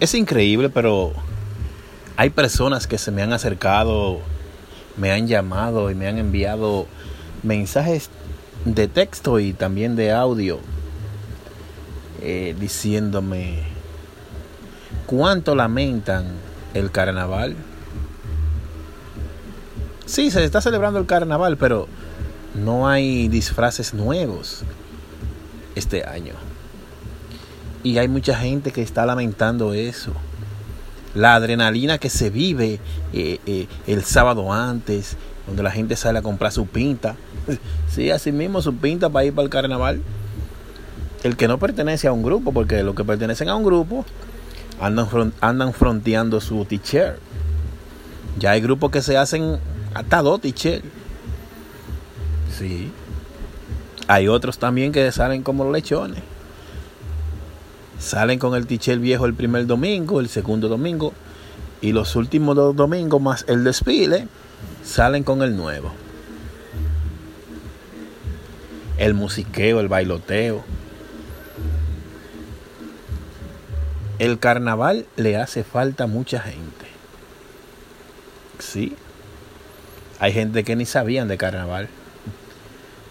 Es increíble, pero hay personas que se me han acercado, me han llamado y me han enviado mensajes de texto y también de audio eh, diciéndome cuánto lamentan el carnaval. Sí, se está celebrando el carnaval, pero no hay disfraces nuevos este año. Y hay mucha gente que está lamentando eso. La adrenalina que se vive eh, eh, el sábado antes, donde la gente sale a comprar su pinta. Sí, así mismo su pinta para ir para el carnaval. El que no pertenece a un grupo, porque los que pertenecen a un grupo andan, andan fronteando su t-shirt. Ya hay grupos que se hacen hasta dos t-shirts. Sí. Hay otros también que salen como los lechones. Salen con el t-shirt viejo el primer domingo, el segundo domingo y los últimos dos domingos más el desfile salen con el nuevo. El musiqueo, el bailoteo. El carnaval le hace falta a mucha gente. Sí. Hay gente que ni sabían de carnaval.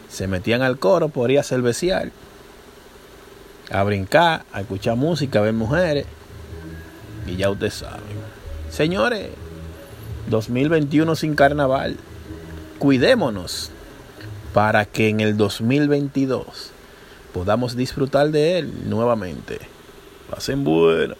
Se metían al coro por ir a cerveciar a brincar, a escuchar música, a ver mujeres. Y ya ustedes saben. Señores, 2021 sin carnaval. Cuidémonos para que en el 2022 podamos disfrutar de él nuevamente. Pasen buenas.